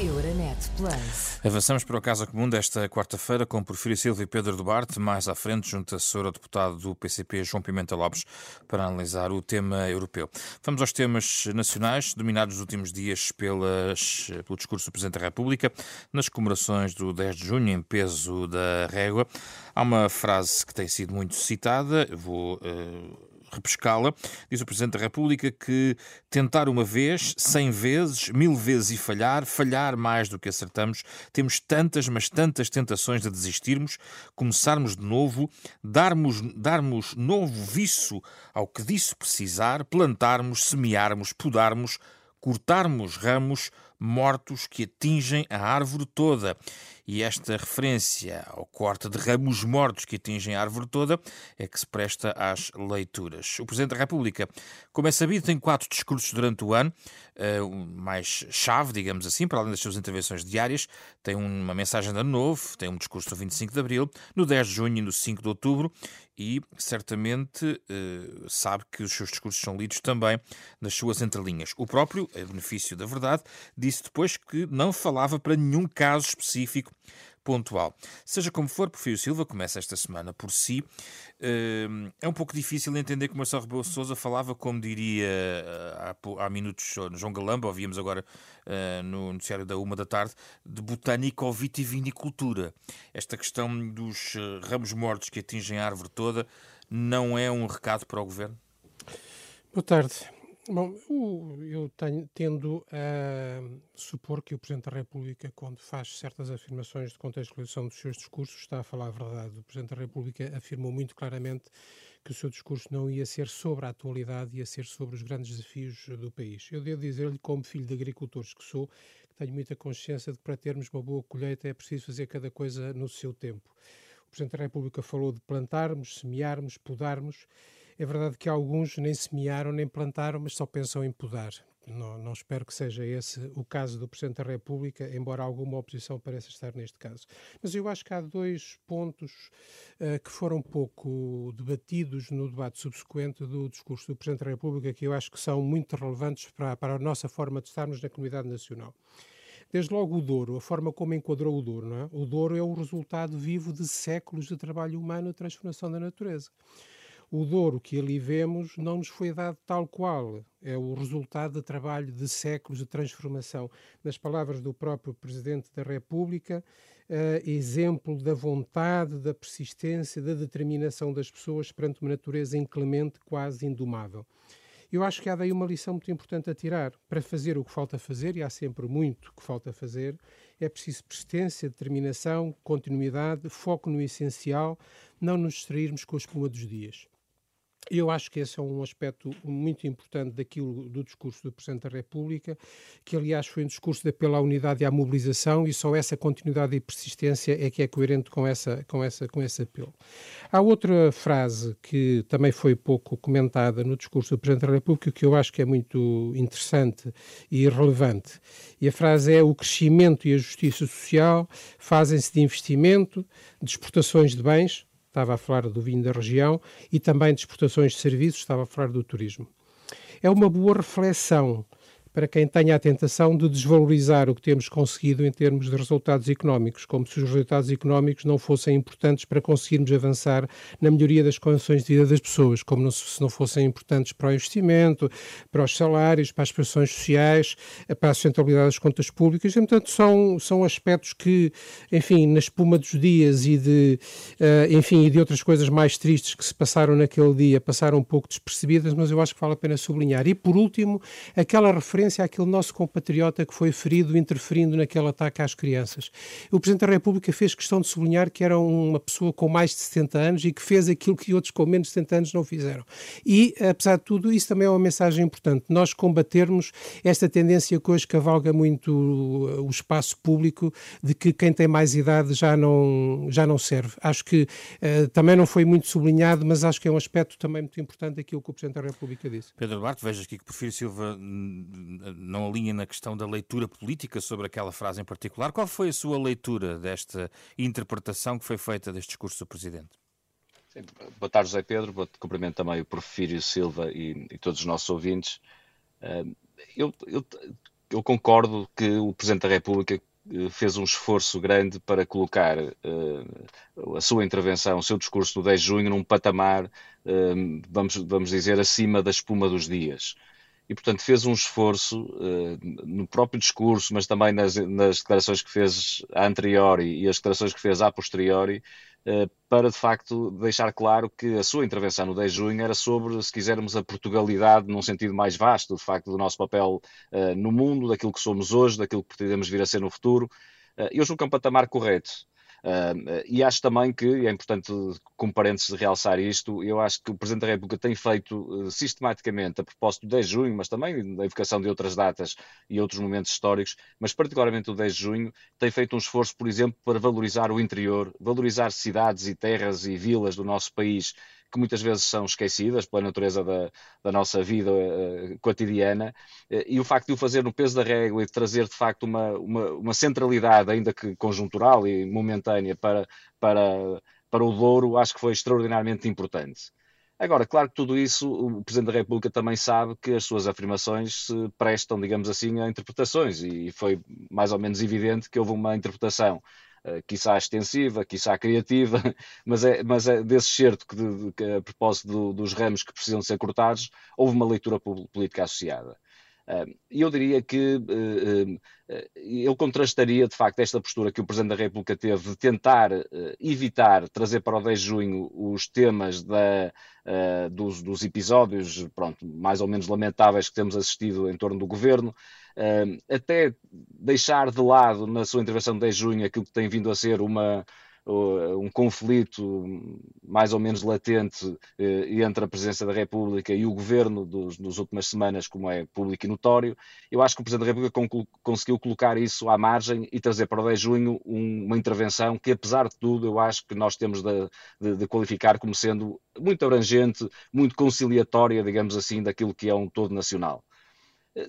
Euronet Plus. Avançamos para o caso comum desta quarta-feira com Porfírio Silva e Pedro Duarte, mais à frente, junto a senhora deputado do PCP, João Pimenta Lopes, para analisar o tema europeu. Vamos aos temas nacionais, dominados nos últimos dias pelas, pelo discurso do Presidente da República, nas comemorações do 10 de junho, em peso da régua. Há uma frase que tem sido muito citada, vou. Uh, repescá-la. Diz o Presidente da República que tentar uma vez, cem vezes, mil vezes e falhar, falhar mais do que acertamos. Temos tantas, mas tantas tentações de desistirmos, começarmos de novo, darmos, darmos novo viço ao que disso precisar, plantarmos, semearmos, podarmos, cortarmos ramos mortos que atingem a árvore toda. E esta referência ao corte de ramos mortos que atingem a árvore toda é que se presta às leituras. O Presidente da República, como é sabido, tem quatro discursos durante o ano, uh, mais chave, digamos assim, para além das suas intervenções diárias. Tem uma mensagem de ano novo, tem um discurso no 25 de abril, no 10 de junho e no 5 de outubro, e certamente uh, sabe que os seus discursos são lidos também nas suas entrelinhas. O próprio, a benefício da verdade, disse depois que não falava para nenhum caso específico pontual. Seja como for, Porfírio Silva começa esta semana por si. Eh, é um pouco difícil entender como Marcelo Rebelo Sousa falava, como diria eh, há, há minutos João Galamba, ouvíamos agora uh, no noticiário da uma da tarde, de botânica ou vitivinicultura. Esta questão dos ramos mortos que atingem a árvore toda não é um recado para o governo? Boa tarde. Bom, eu tenho, tendo a supor que o Presidente da República, quando faz certas afirmações de contextualização dos seus discursos, está a falar a verdade. O Presidente da República afirmou muito claramente que o seu discurso não ia ser sobre a atualidade, ia ser sobre os grandes desafios do país. Eu devo dizer-lhe, como filho de agricultores que sou, que tenho muita consciência de que para termos uma boa colheita é preciso fazer cada coisa no seu tempo. O Presidente da República falou de plantarmos, semearmos, podarmos é verdade que alguns nem semearam nem plantaram, mas só pensam em podar. Não, não, espero que seja esse o caso do Presidente da República, embora alguma oposição pareça estar neste caso. Mas eu acho que há dois pontos uh, que foram pouco debatidos no debate subsequente do discurso do Presidente da República que eu acho que são muito relevantes para, para a nossa forma de estarmos na comunidade nacional. Desde logo o Douro, a forma como enquadrou o Douro. Não é? O Douro é o resultado vivo de séculos de trabalho humano e transformação da natureza o Douro que ali vemos não nos foi dado tal qual. É o resultado de trabalho de séculos de transformação. Nas palavras do próprio Presidente da República, uh, exemplo da vontade, da persistência, da determinação das pessoas perante uma natureza inclemente, quase indomável. Eu acho que há daí uma lição muito importante a tirar. Para fazer o que falta fazer, e há sempre muito que falta fazer, é preciso persistência, determinação, continuidade, foco no essencial, não nos distrairmos com a espuma dos dias. Eu acho que esse é um aspecto muito importante daquilo do discurso do Presidente da República, que aliás foi um discurso de apelo à unidade e à mobilização, e só essa continuidade e persistência é que é coerente com, essa, com, essa, com esse apelo. Há outra frase que também foi pouco comentada no discurso do Presidente da República, que eu acho que é muito interessante e relevante, e a frase é: o crescimento e a justiça social fazem-se de investimento, de exportações de bens estava a falar do vinho da região, e também de exportações de serviços, estava a falar do turismo. É uma boa reflexão para quem tenha a tentação de desvalorizar o que temos conseguido em termos de resultados económicos, como se os resultados económicos não fossem importantes para conseguirmos avançar na melhoria das condições de vida das pessoas, como se não fossem importantes para o investimento, para os salários, para as prestações sociais, para a sustentabilidade das contas públicas. E, portanto, são, são aspectos que, enfim, na espuma dos dias e de, uh, enfim, e de outras coisas mais tristes que se passaram naquele dia, passaram um pouco despercebidas, mas eu acho que vale a pena sublinhar. E, por último, aquela referência referência àquele nosso compatriota que foi ferido interferindo naquele ataque às crianças. O Presidente da República fez questão de sublinhar que era uma pessoa com mais de 70 anos e que fez aquilo que outros com menos de 70 anos não fizeram. E, apesar de tudo, isso também é uma mensagem importante. Nós combatermos esta tendência que hoje cavalga muito o espaço público de que quem tem mais idade já não, já não serve. Acho que uh, também não foi muito sublinhado, mas acho que é um aspecto também muito importante daquilo que o Presidente da República disse. Pedro Duarte, veja aqui que Porfírio Silva não alinha na questão da leitura política sobre aquela frase em particular. Qual foi a sua leitura desta interpretação que foi feita deste discurso do Presidente? Sim, boa tarde, José Pedro. Cumprimento também o Porfírio Silva e, e, todos os nossos ouvintes. Eu, eu, eu concordo que o Presidente da República fez um esforço grande para colocar uh, a sua intervenção, o seu discurso do 10 de junho num patamar, uh, vamos, vamos dizer, acima da espuma dos dias. E, portanto, fez um esforço uh, no próprio discurso, mas também nas, nas declarações que fez a anteriori e as declarações que fez a posteriori, eh, para de facto deixar claro que a sua intervenção no 10 de junho era sobre, se quisermos, a Portugalidade num sentido mais vasto, de facto, do nosso papel uh, no mundo, daquilo que somos hoje, daquilo que pretendemos vir a ser no futuro. Uh, eu julgo que é um patamar correto. Uh, e acho também que, é importante, com parênteses, realçar isto, eu acho que o Presidente da República tem feito uh, sistematicamente, a propósito do 10 de junho, mas também da evocação de outras datas e outros momentos históricos, mas particularmente o 10 de junho, tem feito um esforço, por exemplo, para valorizar o interior, valorizar cidades e terras e vilas do nosso país que muitas vezes são esquecidas pela natureza da, da nossa vida uh, cotidiana, uh, e o facto de o fazer no peso da régua e de trazer de facto uma, uma, uma centralidade, ainda que conjuntural e momentânea, para, para, para o Douro, acho que foi extraordinariamente importante. Agora, claro que tudo isso, o Presidente da República também sabe que as suas afirmações se prestam, digamos assim, a interpretações, e foi mais ou menos evidente que houve uma interpretação uh, quiçá extensiva, quiçá criativa, mas é, mas é desse certo que, de, que a propósito do, dos ramos que precisam ser cortados, houve uma leitura política associada. E eu diria que uh, eu contrastaria, de facto, esta postura que o Presidente da República teve de tentar evitar trazer para o 10 de junho os temas da, dos, dos, episódios, pronto, mais ou menos lamentáveis que temos assistido em torno do governo, até deixar de lado, na sua intervenção de 10 de junho, aquilo que tem vindo a ser uma, um conflito mais ou menos latente eh, entre a Presidência da República e o Governo dos, nas últimas semanas, como é público e notório. Eu acho que o Presidente da República conseguiu colocar isso à margem e trazer para o 10 de junho uma intervenção que, apesar de tudo, eu acho que nós temos de, de, de qualificar como sendo muito abrangente, muito conciliatória, digamos assim, daquilo que é um todo nacional.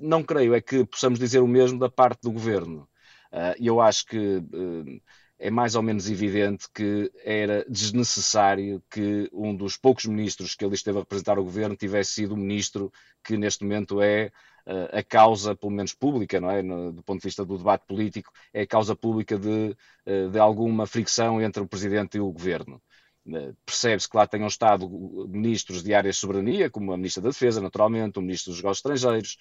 Não creio é que possamos dizer o mesmo da parte do Governo. Eh, e eu acho que eh, é mais ou menos evidente que era desnecessário que um dos poucos ministros que ele esteve a representar o governo tivesse sido o ministro que neste momento é uh, a causa, pelo menos pública, não é? Do ponto de vista do debate político, é a causa pública de, de alguma fricção entre o presidente e o governo. Percebe-se que lá tenham estado ministros de áreas de soberania, como a ministra da Defesa, naturalmente, o ministro dos Negócios Estrangeiros,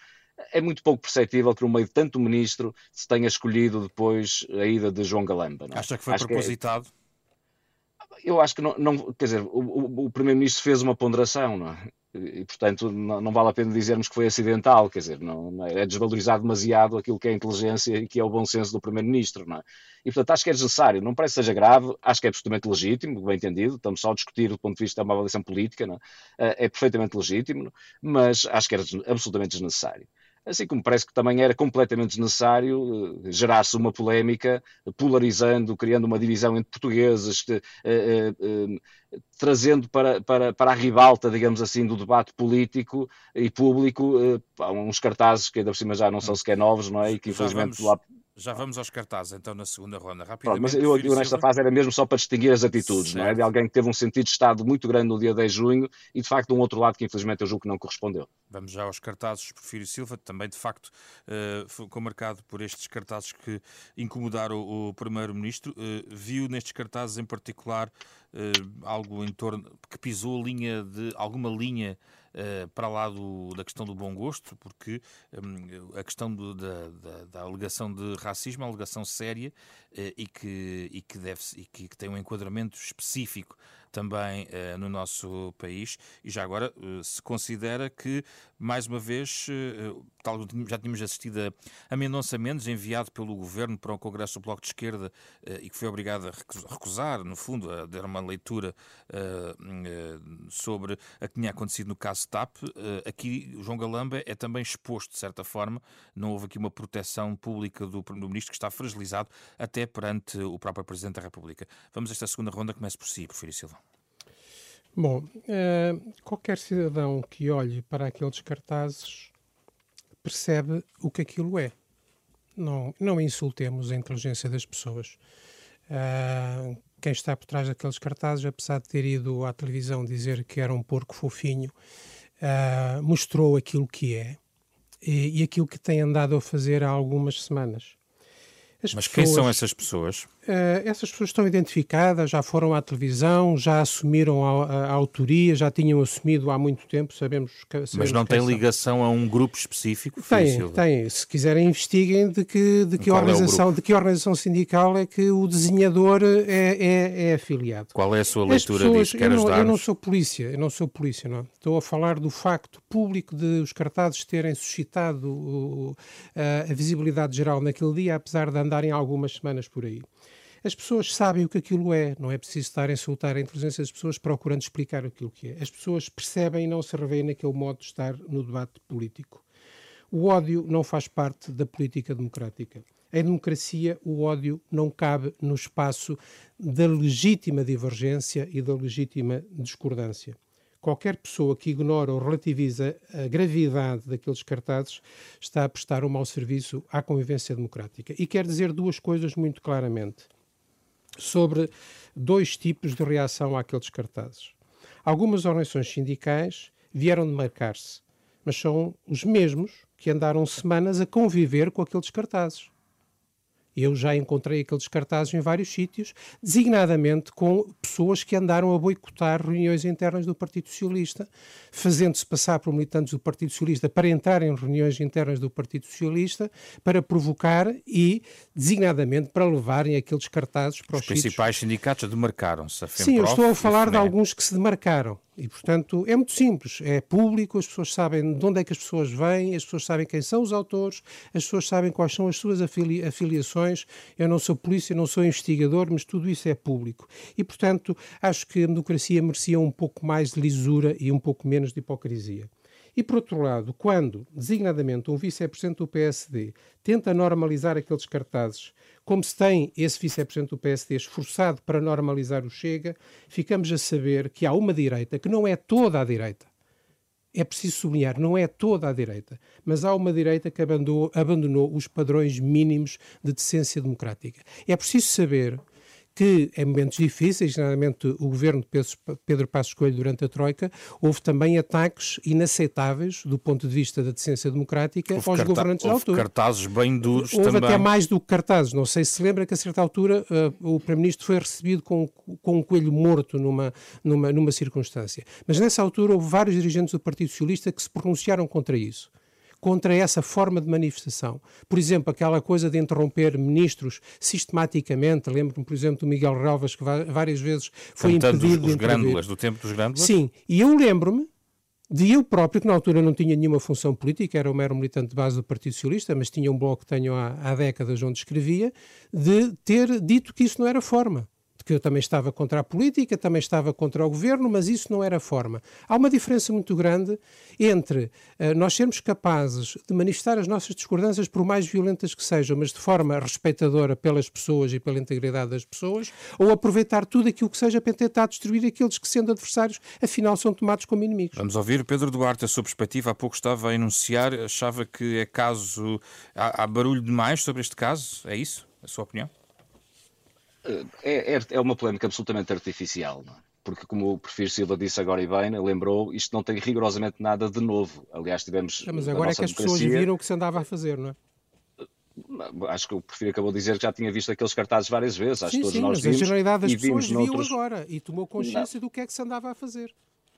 é muito pouco perceptível que no meio de tanto ministro se tenha escolhido depois a ida de João Galamba. Não? É? Acha que foi acho propositado? Que é... Eu acho que não, não quer dizer, o, o, Primeiro-Ministro fez uma ponderação, não é? E, portanto, não, não, vale a pena dizermos que foi acidental, quer dizer, não, é desvalorizar demasiado aquilo que é a inteligência e que é o bom senso do Primeiro-Ministro, não é? E, portanto, acho que é desnecessário, não parece que seja grave, acho que é absolutamente legítimo, bem entendido, estamos só a discutir do ponto de vista de uma avaliação política, não é? é perfeitamente legítimo, mas acho que era absolutamente desnecessário assim como parece que também era completamente desnecessário uh, gerar-se uma polémica, polarizando, criando uma divisão entre portugueses, uh, uh, trazendo para, para, para a ribalta, digamos assim, do debate político e público uns cartazes que ainda por cima já não são sequer novos, não é? E que infelizmente lá já vamos aos cartazes, então, na segunda ronda. Rapidamente, mas eu, eu nesta fase era mesmo só para distinguir as atitudes, certo. não é? De alguém que teve um sentido de Estado muito grande no dia 10 de junho e, de facto, de um outro lado que, infelizmente, eu julgo que não correspondeu. Vamos já aos cartazes. Porfírio Silva também, de facto, uh, ficou marcado por estes cartazes que incomodaram o, o Primeiro-Ministro. Uh, viu nestes cartazes, em particular, uh, algo em torno que pisou linha de alguma linha para lá do, da questão do bom gosto, porque um, a questão do, da, da, da, alegação de racismo é uma alegação séria uh, e, que, e, que deve e que, que tem um enquadramento específico também uh, no nosso país. E já agora se considera que, mais uma vez, uh, tal, já tínhamos assistido a, Mendonça Mendes, enviado pelo governo para o Congresso do Bloco de Esquerda e que foi obrigado a recusar, no fundo, a dar uma leitura sobre a que tinha acontecido no caso TAP. aqui, João Galamba é também exposto, de certa forma. Não houve aqui uma proteção pública do Primeiro-Ministro que está fragilizado até perante o próprio Presidente da República. Vamos a esta segunda ronda, comece por si, Porfírio Silva. Bom, uh, qualquer cidadão que olhe para aqueles cartazes percebe o que aquilo é. Não, não insultemos a inteligência das pessoas. Uh, quem está por trás daqueles cartazes, apesar de ter ido à televisão dizer que era um porco fofinho, uh, mostrou aquilo que é. e, e aquilo que tem andado a fazer há algumas semanas. As Mas pessoas, quem são essas pessoas? Uh, essas pessoas estão identificadas, já foram à televisão, já assumiram a, a, autoria, já tinham assumido há muito tempo, sabemos, sabemos Mas não tem ligação a um grupo específico? Tem, tem. Se quiserem, investiguem de que, de que, organização, é de que organização sindical é que o desenhador é, é, é afiliado. Qual é a sua leitura pessoas, disso? Eu não, eu não, sou polícia, eu não sou polícia, não. Estou a falar do facto público de os cartazes terem suscitado a visibilidade geral naquele dia, apesar de andarem algumas semanas por aí. As pessoas sabem o que aquilo é, não é preciso estar a insultar a inteligência das pessoas procurando explicar aquilo que é. As pessoas percebem e não se revêem naquele modo de estar no debate político. O ódio não faz parte da política democrática. Em democracia, o ódio não cabe no espaço da legítima divergência e da legítima discordância. Qualquer pessoa que ignora ou relativiza a gravidade daqueles cartazes está a prestar um mau serviço à convivência democrática. E quer dizer duas coisas muito claramente sobre dois tipos de reação àqueles cartazes. Algumas organizações sindicais vieram de marcar-se, mas são os mesmos que andaram semanas a conviver com aqueles cartazes. Eu já encontrei aqueles cartazes em vários sítios, designadamente com pessoas que andaram a boicotar reuniões internas do Partido Socialista, fazendo-se passar por militantes do Partido Socialista para entrar em reuniões internas do Partido Socialista, para provocar e, designadamente, para levarem aqueles cartazes para os, os principais sítios. sindicatos demarcaram-se. Sim, eu estou a falar de alguns que se demarcaram. E, portanto, é muito simples, é público, as pessoas sabem de onde é que as pessoas vêm, as pessoas sabem quem são os autores, as pessoas sabem quais são as suas afili afiliações. Eu não sou polícia, não sou investigador, mas tudo isso é público. E, portanto, acho que a democracia merecia um pouco mais de lisura e um pouco menos de hipocrisia. E, por outro lado, quando, designadamente, um vice-presidente do PSD tenta normalizar aqueles cartazes como se tem esse vice-presidente do PSD esforçado para normalizar o Chega, ficamos a saber que há uma direita, que não é toda a direita, é preciso sublinhar, não é toda a direita, mas há uma direita que abandonou, abandonou os padrões mínimos de decência democrática. É preciso saber que em momentos difíceis, generalmente o governo de Pedro Passos Coelho durante a Troika, houve também ataques inaceitáveis do ponto de vista da decência democrática houve aos governantes da altura. cartazes bem duros houve também. até mais do que cartazes. Não sei se se lembra que a certa altura uh, o Primeiro-Ministro foi recebido com, com um coelho morto numa, numa, numa circunstância. Mas nessa altura houve vários dirigentes do Partido Socialista que se pronunciaram contra isso contra essa forma de manifestação. Por exemplo, aquela coisa de interromper ministros sistematicamente. Lembro-me, por exemplo, do Miguel Relvas, que várias vezes foi Cantando impedido os, os de do tempo dos grândulas? Sim, e eu lembro-me de eu próprio, que na altura não tinha nenhuma função política, era um mero militante de base do Partido Socialista, mas tinha um blog que tenho há, há décadas onde escrevia, de ter dito que isso não era forma que eu também estava contra a política, também estava contra o governo, mas isso não era forma. Há uma diferença muito grande entre uh, nós sermos capazes de manifestar as nossas discordâncias, por mais violentas que sejam, mas de forma respeitadora pelas pessoas e pela integridade das pessoas, ou aproveitar tudo aquilo que seja para tentar destruir aqueles que, sendo adversários, afinal são tomados como inimigos. Vamos ouvir Pedro Duarte, a sua perspectiva. Há pouco estava a enunciar, achava que é caso. Há, há barulho demais sobre este caso? É isso? A sua opinião? É, é, é uma polémica absolutamente artificial, não é? porque como o Prefiro Silva disse agora e bem, lembrou, isto não tem rigorosamente nada de novo. Aliás, tivemos. É, mas agora é que as pessoas viram o que se andava a fazer, não é? Acho que o Prefiro acabou de dizer que já tinha visto aqueles cartazes várias vezes. Acho sim, todos sim, nós mas vimos, a generalidade das pessoas viu noutros... agora e tomou consciência não. do que é que se andava a fazer.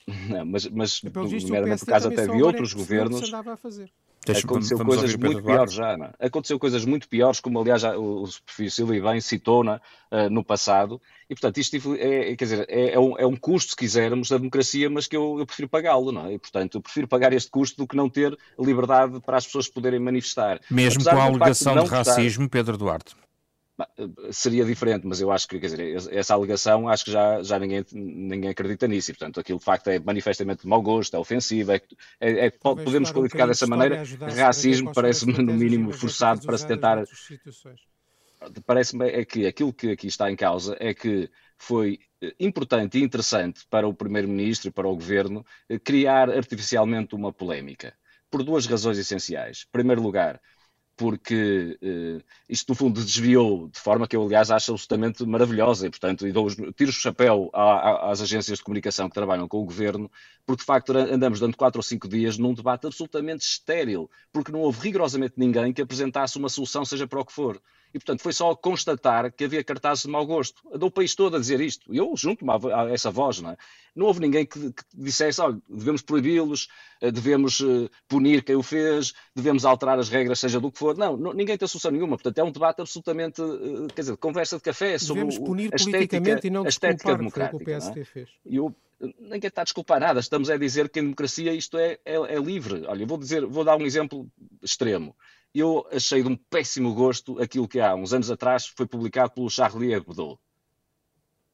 Não, mas, mas nomeadamente por causa até de outros governos. Que se andava a fazer. Aconteceu coisas muito piores já, não? É? Aconteceu coisas muito piores, como aliás já, o, o perfil Silvio bem citou uh, no passado, e portanto isto é, é quer dizer, é, é, um, é, um, custo, se quisermos, da democracia, mas que eu, eu prefiro pagá-lo, não é? E portanto eu prefiro pagar este custo do que não ter liberdade para as pessoas poderem manifestar. Mesmo Apesar com a alegação de, de racismo, Pedro Duarte. Seria diferente, mas eu acho que, quer dizer, essa alegação, acho que já, já ninguém, ninguém acredita nisso. E, portanto, aquilo de facto é manifestamente de mau gosto, é ofensivo, é, é, é podemos qualificar um dessa maneira. Racismo parece-me, no mínimo, forçado para se tentar. Parece-me é que aquilo que aqui está em causa é que foi eh, importante e interessante para o Primeiro-Ministro e para o Governo eh, criar artificialmente uma polémica, por duas razões essenciais. Em primeiro lugar, porque uh, isto no fundo desviou de forma que eu, aliás, acho absolutamente maravilhosa e, portanto, e dou, tiro o chapéu às agências de comunicação que trabalham com o governo, porque de facto andamos dando quatro ou cinco dias num debate absolutamente estéril, porque não houve rigorosamente ninguém que apresentasse uma solução, seja para o que for. E, portanto, foi só constatar que havia cartazes de mau gosto. Andou o país todo a dizer isto. Eu junto-me a essa voz, não é? Não houve ninguém que, que dissesse, olha, devemos proibi-los, eh, devemos uh, punir quem o fez, devemos alterar as regras, seja do que for. Não, não ninguém tem solução nenhuma. Portanto, é um debate absolutamente, uh, quer dizer, conversa de café sobre devemos punir a estética, e não a estética democrática. Que o PSD é? fez. Eu, ninguém está a desculpar nada. Estamos a dizer que em democracia isto é, é, é livre. Olha, vou dizer, vou dar um exemplo extremo eu achei de um péssimo gosto aquilo que há uns anos atrás foi publicado pelo Charlie Hebdo.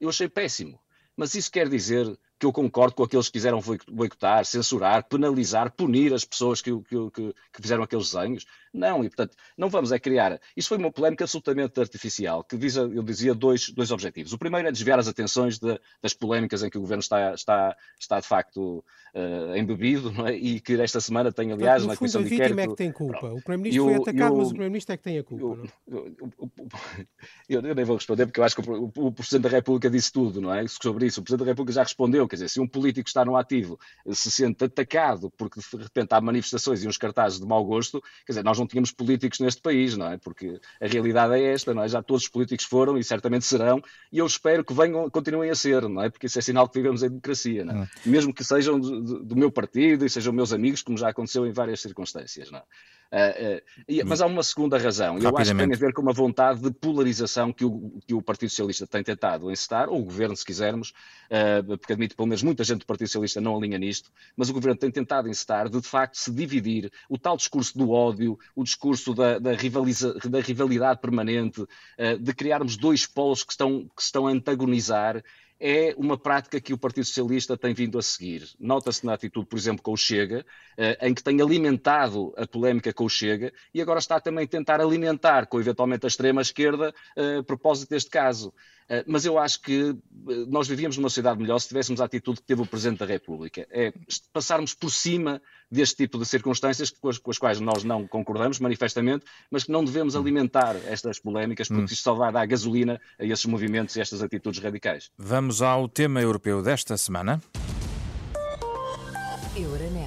Eu achei péssimo. Mas isso quer dizer que eu concordo com aqueles que quiseram boicotar, censurar, penalizar, punir as pessoas que, que, que, que, fizeram aqueles desenhos. Não, e portanto, não vamos é criar. Isso foi uma polémica absolutamente artificial, que visa, eu dizia, dois, dois objetivos. O primeiro é desviar as atenções de, das polémicas em que o governo está, está, está de facto uh, embebido, é? e que esta semana tem, aliás, na Comissão de Inquérito... é que tem culpa. Pronto. O Primeiro-Ministro foi atacado, eu, mas o Primeiro-Ministro é que tem a culpa. Eu, eu, eu, nem vou responder, porque eu acho que o, o, o Presidente da República disse tudo, não é? Sobre isso. O Presidente da República já respondeu, quer dizer, se um político está no ativo se sente atacado porque de repente há manifestações e uns cartazes de mau gosto, quer dizer, nós não tínhamos políticos neste país, não é? Porque a realidade é esta, não é? Já todos os políticos foram e certamente serão, e eu espero que venham, continuem a ser, não é? Porque isso é sinal que vivemos em democracia, não é? Mesmo que sejam do, do, meu partido e sejam meus amigos, como já aconteceu em várias circunstâncias, não é? Uh, uh, mas há uma segunda razão. Eu acho que tem a ver com uma vontade de polarização que o, que o Partido Socialista tem tentado encetar, ou o Governo, se quisermos, uh, porque admito pelo menos muita gente do Partido Socialista não alinha nisto, mas o Governo tem tentado encetar de, de facto se dividir o tal discurso do ódio, o discurso da, da, rivaliza, da rivalidade permanente, de criarmos dois polos que estão, que estão a antagonizar é uma prática que o Partido Socialista tem vindo a seguir. Nota-se na atitude, por exemplo, com o Chega, eh, em que tem alimentado a polémica com o Chega e agora está também a tentar alimentar com eventualmente a extrema-esquerda eh, a propósito deste caso. Eh, mas eu acho que nós vivíamos numa sociedade melhor se tivéssemos a atitude que teve o Presidente da República. É passarmos por cima deste tipo de circunstâncias com as, com as, quais nós não concordamos manifestamente, mas que não devemos hum. alimentar estas polémicas, porque hum. isto só vai dar gasolina a esses movimentos e estas atitudes radicais. Vamos ao tema europeu desta semana. Euronet.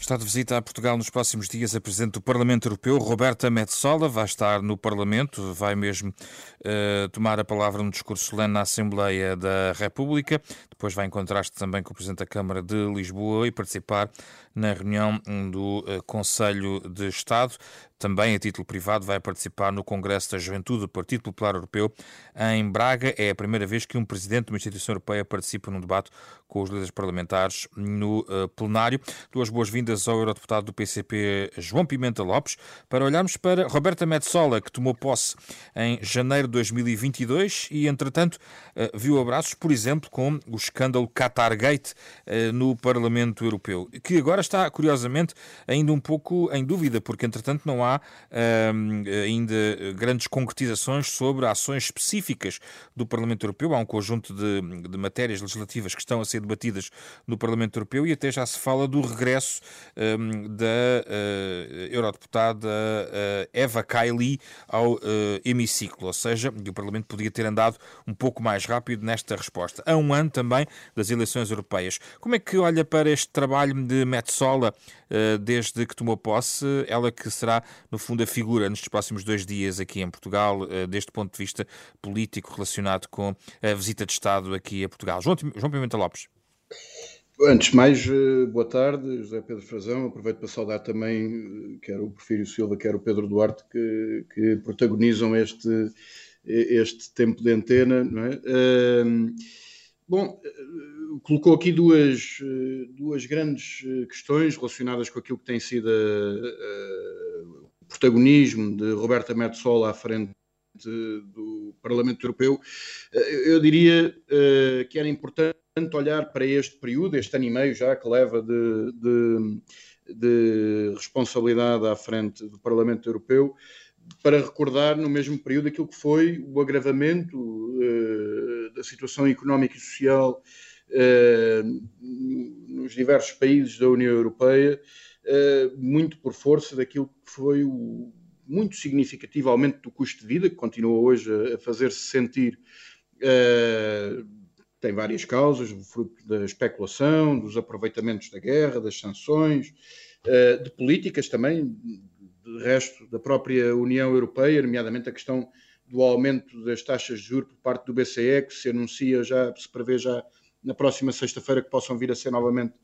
Está de visita a Portugal nos próximos dias a Presidente do Parlamento Europeu, Roberta Metsola, vai estar no Parlamento, vai mesmo uh, tomar a palavra no discurso solene na Assembleia da República, depois vai encontrar-se também com o Presidente da Câmara de Lisboa e participar na reunião do uh, Conselho de Estado. Também a título privado vai participar no Congresso da Juventude do Partido Popular Europeu em Braga. É a primeira vez que um presidente de uma instituição europeia participa num debate com os líderes parlamentares no uh, plenário. Duas boas-vindas ao eurodeputado do PCP, João Pimenta Lopes, para olharmos para Roberta Metsola, que tomou posse em janeiro de 2022 e, entretanto, uh, viu abraços, por exemplo, com o escândalo Qatargate uh, no Parlamento Europeu, que agora está, curiosamente, ainda um pouco em dúvida, porque, entretanto, não há um, ainda grandes concretizações sobre ações específicas do Parlamento Europeu. Há um conjunto de, de, matérias legislativas que estão a ser debatidas no Parlamento Europeu e até já se fala do regresso um, da uh, eurodeputada uh, Eva Kaili ao uh, hemiciclo, ou seja, o Parlamento podia ter andado um pouco mais rápido nesta resposta. A um ano também das eleições europeias. Como é que olha para este trabalho de Metsola desde que tomou posse? Ela que será no fundo, a figura nestes próximos dois dias aqui em Portugal, deste ponto de vista político relacionado com a visita de Estado aqui a Portugal. João, João Pimenta Lopes. Antes de mais, eh, boa tarde, José Pedro Frazão. Aproveito para saudar também, eh, quer o Porfírio Silva, quer o Pedro Duarte, que, que protagonizam este, este tempo de antena. Não é? bom, colocou aqui duas, duas grandes questões relacionadas com aquilo que tem sido a, protagonismo de Roberta Metsola à frente do Parlamento Europeu, eh, eu diria eh, que era importante olhar para este período, este ano e meio já que leva de, de, de responsabilidade à frente do Parlamento Europeu, para recordar no mesmo período aquilo que foi o agravamento uh, da situação económica e social uh, nos diversos países da União Europeia, eh, muito por força daquilo que foi o muito significativo aumento do custo de vida, que continua hoje a, a fazer-se sentir. Tem várias causas, fruto da especulação, dos aproveitamentos da guerra, das sanções, uh, de políticas também, de resto da própria União Europeia, nomeadamente a questão do aumento das taxas de juros por parte do BCE, que se anuncia já, se prevê já na próxima sexta-feira que possam vir a ser novamente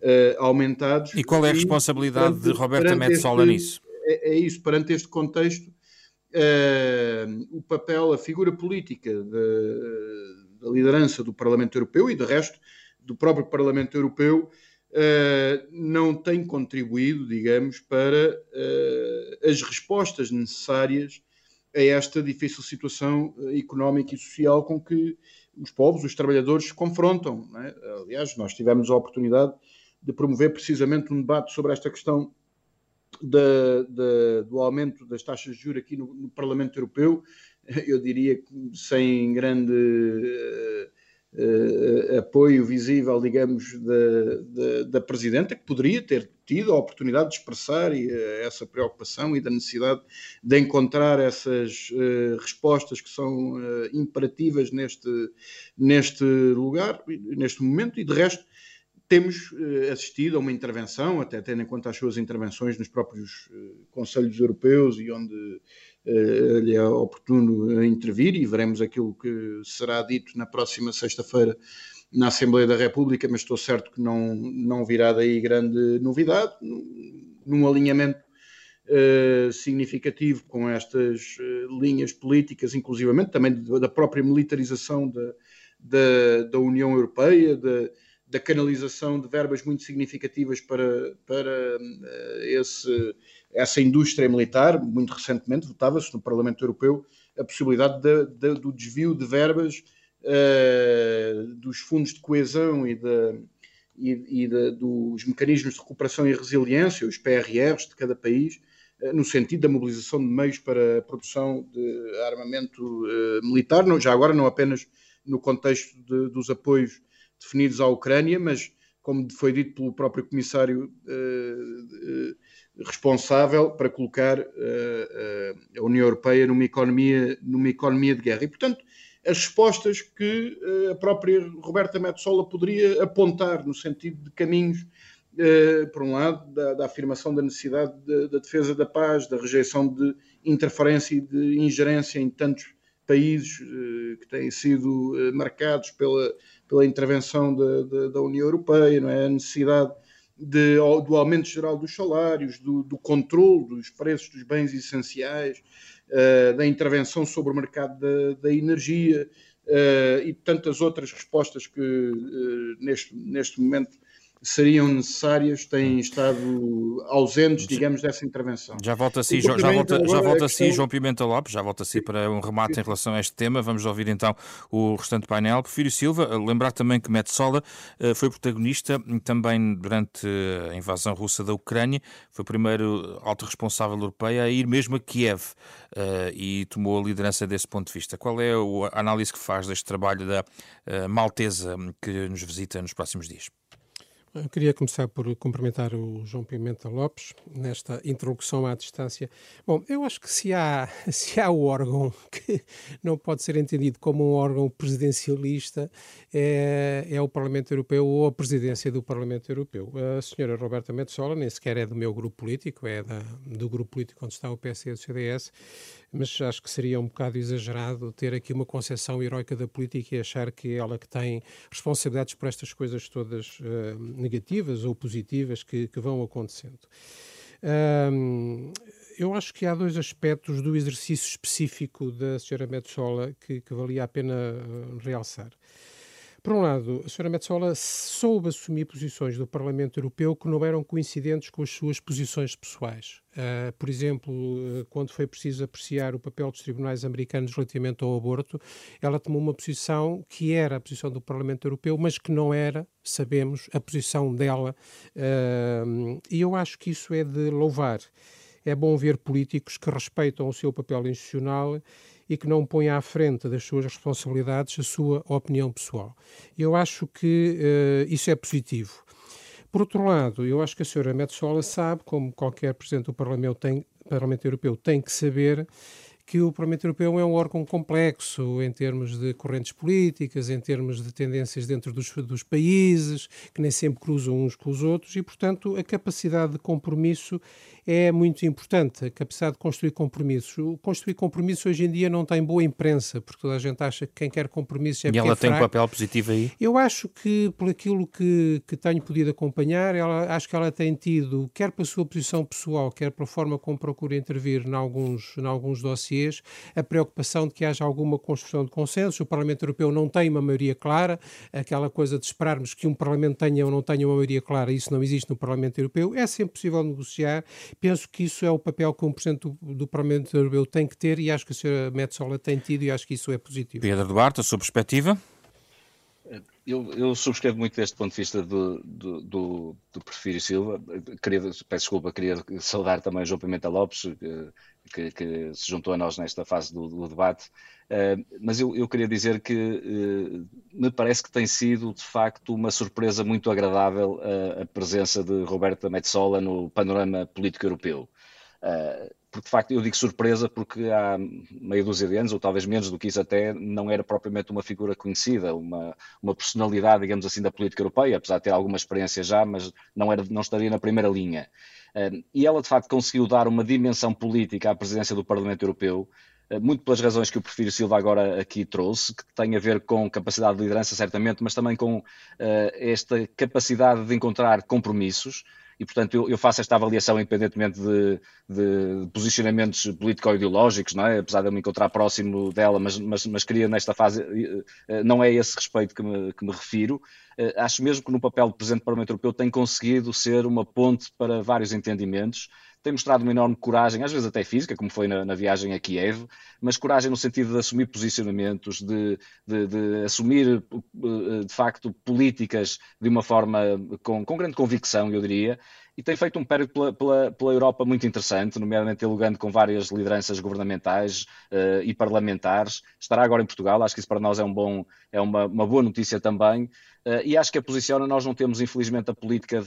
uh, aumentados. E qual é a responsabilidade perante, de Roberta Metsola nisso? É, é, isso, perante este contexto, uh, o papel, a figura política da liderança do Parlamento Europeu e, de resto, do próprio Parlamento Europeu, uh, não tem contribuído, digamos, para as respostas necessárias a esta difícil situação económica e social com que os povos, os trabalhadores se confrontam. É? Aliás, nós tivemos a oportunidade de promover precisamente um debate sobre esta questão do aumento das taxas de juros aqui no, no, Parlamento Europeu, eu diria que sem grande uh, uh, apoio visível, digamos, da, da, da, Presidenta, que poderia ter tido a oportunidade de expressar uh, essa preocupação e da necessidade de encontrar essas respostas que são imperativas neste, neste lugar, neste momento, e de resto temos eh, assistido a uma intervenção, até tendo em conta as suas intervenções nos próprios eh, Conselhos Europeus e onde uh, lhe é oportuno intervir, e veremos aquilo que será dito na próxima sexta-feira na Assembleia da República, mas estou certo que não, não virá daí grande novidade, num alinhamento uh, significativo com estas linhas políticas, inclusivamente também da própria militarização da, da, da União Europeia, da da canalização de verbas muito significativas para, para esse, essa indústria militar. Muito recentemente votava-se no Parlamento Europeu a possibilidade de, de, do desvio de verbas uh, dos fundos de coesão e, de, e, e dos mecanismos de recuperação e resiliência, os PRRs de cada país, uh, no sentido da mobilização de meios para a produção de armamento militar, não, já agora não apenas no contexto dos apoios definidos à Ucrânia, mas, como foi dito pelo próprio comissário uh, uh, responsável, para colocar uh, a União Europeia numa economia, numa economia de guerra. E, portanto, as respostas que a própria Roberta Metsola poderia apontar no sentido de caminhos, por um lado, da, da afirmação da necessidade da, da defesa da paz, da rejeição de interferência e de ingerência em tantos países que têm sido marcados pela pela intervenção de, da União Europeia, não é? a necessidade de, do aumento geral dos salários, do, do controle dos preços dos bens essenciais, uh, da intervenção sobre o mercado da, da energia uh, e tantas outras respostas que uh, neste, neste momento seriam necessárias têm estado ausentes, digamos, dessa intervenção. Já volta a si, já volta, já volta a si João Pimenta Lopes, já volta a si para um remate em relação a este tema. Vamos ouvir então o restante painel. Porfírio Silva, lembrar também que Metsola eh, foi protagonista também durante a invasão russa da Ucrânia, foi o primeiro alto responsável europeu a ir mesmo a Kiev eh, e tomou a liderança desse ponto de vista. Qual é a análise que faz deste trabalho da eh, maltesa que nos visita nos próximos dias? Eu queria começar por cumprimentar o João Pimenta Lopes nesta introdução à distância. Bom, eu acho que se há, se há o órgão que não pode ser entendido como um órgão presidencialista, é, é o Parlamento Europeu ou a presidência do Parlamento Europeu. A senhora Roberta Metsola nem sequer é do meu grupo político, é da, do grupo político onde está o PS e o CDS, mas acho que seria um bocado exagerado ter aqui uma concepção heroica da política e achar que ela que tem responsabilidades por estas coisas todas uh, negativas ou positivas que, que vão acontecendo. Um, eu acho que há dois aspectos do exercício específico da Sra. Metsola que, que valia a pena uh, realçar. Por um lado, a Sra. Metsola soube assumir posições do Parlamento Europeu que não eram coincidentes com as suas posições pessoais. Uh, por exemplo, uh, quando foi preciso apreciar o papel dos tribunais americanos relativamente ao aborto, ela tomou uma posição que era a posição do Parlamento Europeu, mas que não era, sabemos, a posição dela. Uh, e eu acho que isso é de louvar. É bom ver políticos que respeitam o seu papel institucional e que não põe à frente das suas responsabilidades a sua opinião pessoal. Eu acho que uh, isso é positivo. Por outro lado, eu acho que a senhora Metsola sabe, como qualquer Presidente do Parlamento tem, Parlamento Europeu tem que saber que o Parlamento Europeu é um órgão complexo em termos de correntes políticas, em termos de tendências dentro dos, dos países, que nem sempre cruzam uns com os outros, e, portanto, a capacidade de compromisso é muito importante, a capacidade de construir compromissos. O construir compromissos hoje em dia não tem boa imprensa, porque toda a gente acha que quem quer compromissos é E ela é tem um papel positivo aí? Eu acho que, por aquilo que, que tenho podido acompanhar, ela, acho que ela tem tido, quer pela sua posição pessoal, quer pela forma como procura intervir em alguns, em alguns dossiês, a preocupação de que haja alguma construção de consenso. O Parlamento Europeu não tem uma maioria clara, aquela coisa de esperarmos que um Parlamento tenha ou não tenha uma maioria clara, isso não existe no Parlamento Europeu. É sempre possível negociar Penso que isso é o papel que um Presidente do, do Parlamento Europeu tem que ter e acho que a Sra. Metsola tem tido e acho que isso é positivo. Pedro Duarte, a sua perspectiva? Eu, eu, subscrevo muito deste ponto de vista do, do, do, do Silva. Queria, peço desculpa, queria saudar também o João Pimenta Lopes, que, que se juntou a nós nesta fase do, do debate. Uh, mas eu, eu, queria dizer que uh, me parece que tem sido, de facto, uma surpresa muito agradável uh, a presença de Roberta Metsola no panorama político europeu. Uh, porque de facto eu digo surpresa porque há meia dúzia de anos, ou talvez menos do que isso até, não era propriamente uma figura conhecida, uma, uma personalidade, digamos assim, da política europeia, apesar de ter alguma experiência já, mas não, era, não estaria na primeira linha. Uh, e ela de facto conseguiu dar uma dimensão política à presidência do Parlamento Europeu, uh, muito pelas razões que o Prefiro Silva agora aqui trouxe, que tem a ver com capacidade de liderança, certamente, mas também com esta capacidade de encontrar compromissos, e, portanto, eu, eu, faço esta avaliação independentemente de, de posicionamentos político-ideológicos, não é? apesar de eu me encontrar próximo dela, mas, mas, mas queria nesta fase, eh, não é esse respeito que me, que me refiro. Eh, acho mesmo que no papel de Presidente do Parlamento Europeu tem conseguido ser uma ponte para vários entendimentos tem mostrado uma enorme coragem, às vezes até física, como foi na, na viagem a Kiev, mas coragem no sentido de assumir posicionamentos, de, de, de, assumir, eh, de facto, políticas de uma forma com, com grande convicção, eu diria, e tem feito um périplo pela, pela, pela, Europa muito interessante, nomeadamente dialogando com várias lideranças governamentais uh, e parlamentares. Estará agora em Portugal, acho que isso para nós é, um bom, é uma, uma boa notícia também. Uh, e acho que a posiciona, nós não temos, infelizmente, a política,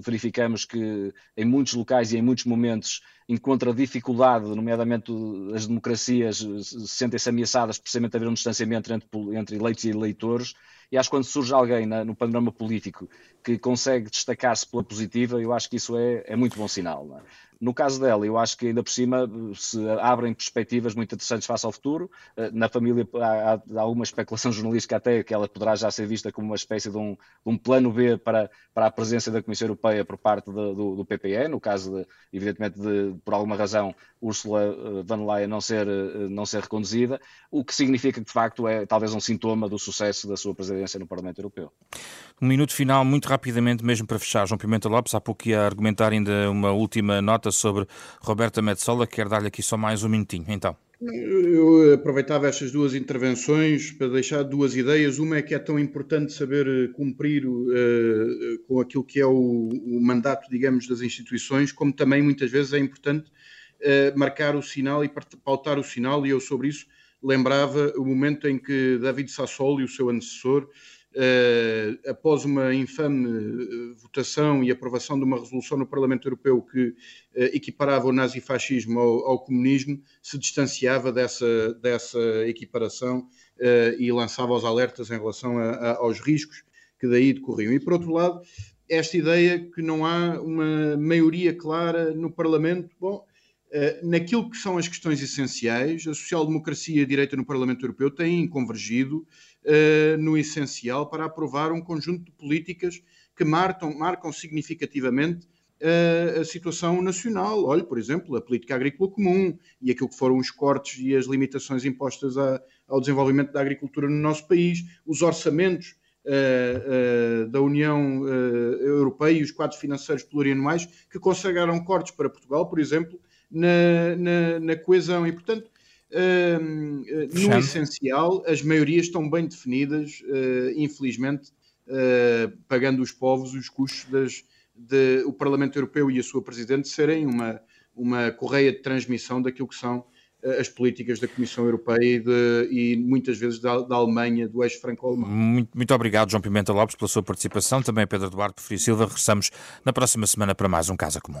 verificamos que em muitos locais e em muitos momentos encontra dificuldade, nomeadamente as democracias sentem-se ameaçadas precisamente a haver um distanciamento entre, entre eleitos e eleitores, e acho que quando surge alguém na, no panorama político que consegue destacar-se pela positiva, eu acho que isso é, é muito bom sinal. No caso dela, eu acho que ainda por cima se abrem perspectivas muito interessantes face ao futuro. Eh, na família há, alguma especulação jornalística até que ela poderá já ser vista como uma espécie de um, de um plano B para, para a presença da Comissão Europeia por parte de, do, do PPE, no caso, de, evidentemente, de, por alguma razão, Ursula eh, von Leyen não ser, eh, não ser reconduzida, o que significa que, de facto, é talvez um sintoma do sucesso da sua presidência no Parlamento Europeu. Um minuto final, muito rapidamente, mesmo para fechar. João Pimenta Lopes, há pouco ia argumentar ainda uma última nota sobre Roberta Metsola, quero dar-lhe aqui só mais um minutinho. Então. Eu aproveitava estas duas intervenções para deixar duas ideias. Uma é que é tão importante saber eh, cumprir uh, com aquilo que é o, o, mandato, digamos, das instituições, como também muitas vezes é importante uh, marcar o sinal e pautar o sinal. E eu sobre isso lembrava o momento em que David Sassoli, o seu antecessor, após uma infame uh, votação e aprovação de uma resolução no Parlamento Europeu que uh, equiparava o nazifascismo ao, ao, comunismo, se distanciava dessa, dessa equiparação e lançava os alertas em relação a, a, aos riscos que daí decorriam. E, por outro lado, esta ideia que não há uma maioria clara no Parlamento, bom, naquilo que são as questões essenciais, a social-democracia e a direita no Parlamento Europeu têm convergido no essencial para aprovar um conjunto de políticas que marcam, marcam significativamente uh, a situação nacional. Olhe, por exemplo, a política agrícola comum e aquilo que foram os cortes e as limitações impostas a, ao desenvolvimento da agricultura no nosso país, os orçamentos Uh, uh, da União uh, Europeia e os quadros financeiros plurianuais que consagraram cortes para Portugal, por exemplo, na, na, na coesão. E, portanto, no essencial, as maiorias estão bem definidas, uh, infelizmente, uh, pagando os povos os custos das, de o Parlamento Europeu e a sua Presidente serem uma, uma correia de transmissão daquilo que são as políticas da Comissão Europeia e, de, e muitas vezes da, da Alemanha, do eixo franco-alemão. Muito, muito, obrigado, João Pimenta Lopes, pela sua participação. Também Pedro Eduardo Frio Silva. Regressamos na próxima semana para mais um Casa Comum.